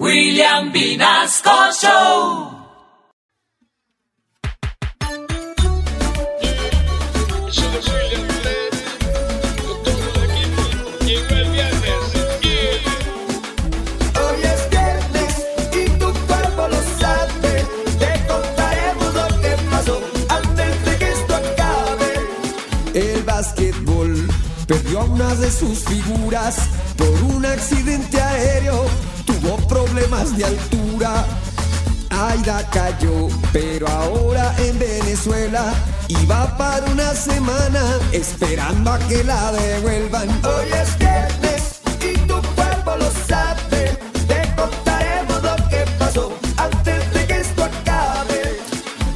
William Vinasco Show. Somos William Fred, con todo el equipo. Llegó el viernes. Yeah. Hoy es viernes y tu cuerpo lo sabe. Te contaremos lo que pasó antes de que esto acabe. El básquetbol perdió a una de sus figuras por un accidente aéreo. De altura. Aida cayó, pero ahora en Venezuela y va para una semana esperando a que la devuelvan. Hoy es viernes y tu cuerpo lo sabe. Te contaremos lo que pasó antes de que esto acabe.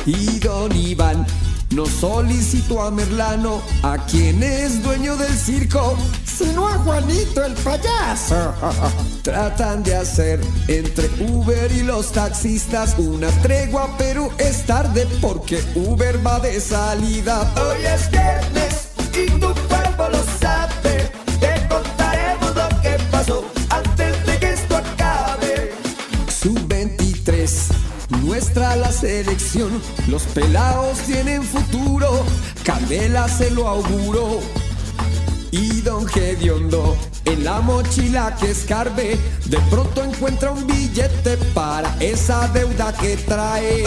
Y don Iván no solicitó a Merlano, a quien es dueño del circo, sino a Juanito el payaso. Tratan de hacer entre Uber y los taxistas una tregua, pero es tarde porque Uber va de salida. Hoy es viernes y tu cuerpo lo sabe. Te contaremos lo que pasó antes de que esto acabe. Sub-23, nuestra la selección. Los pelados tienen futuro, Candela se lo auguró. Y don Gediondo, en la mochila que escarbe, de pronto encuentra un billete para esa deuda que trae.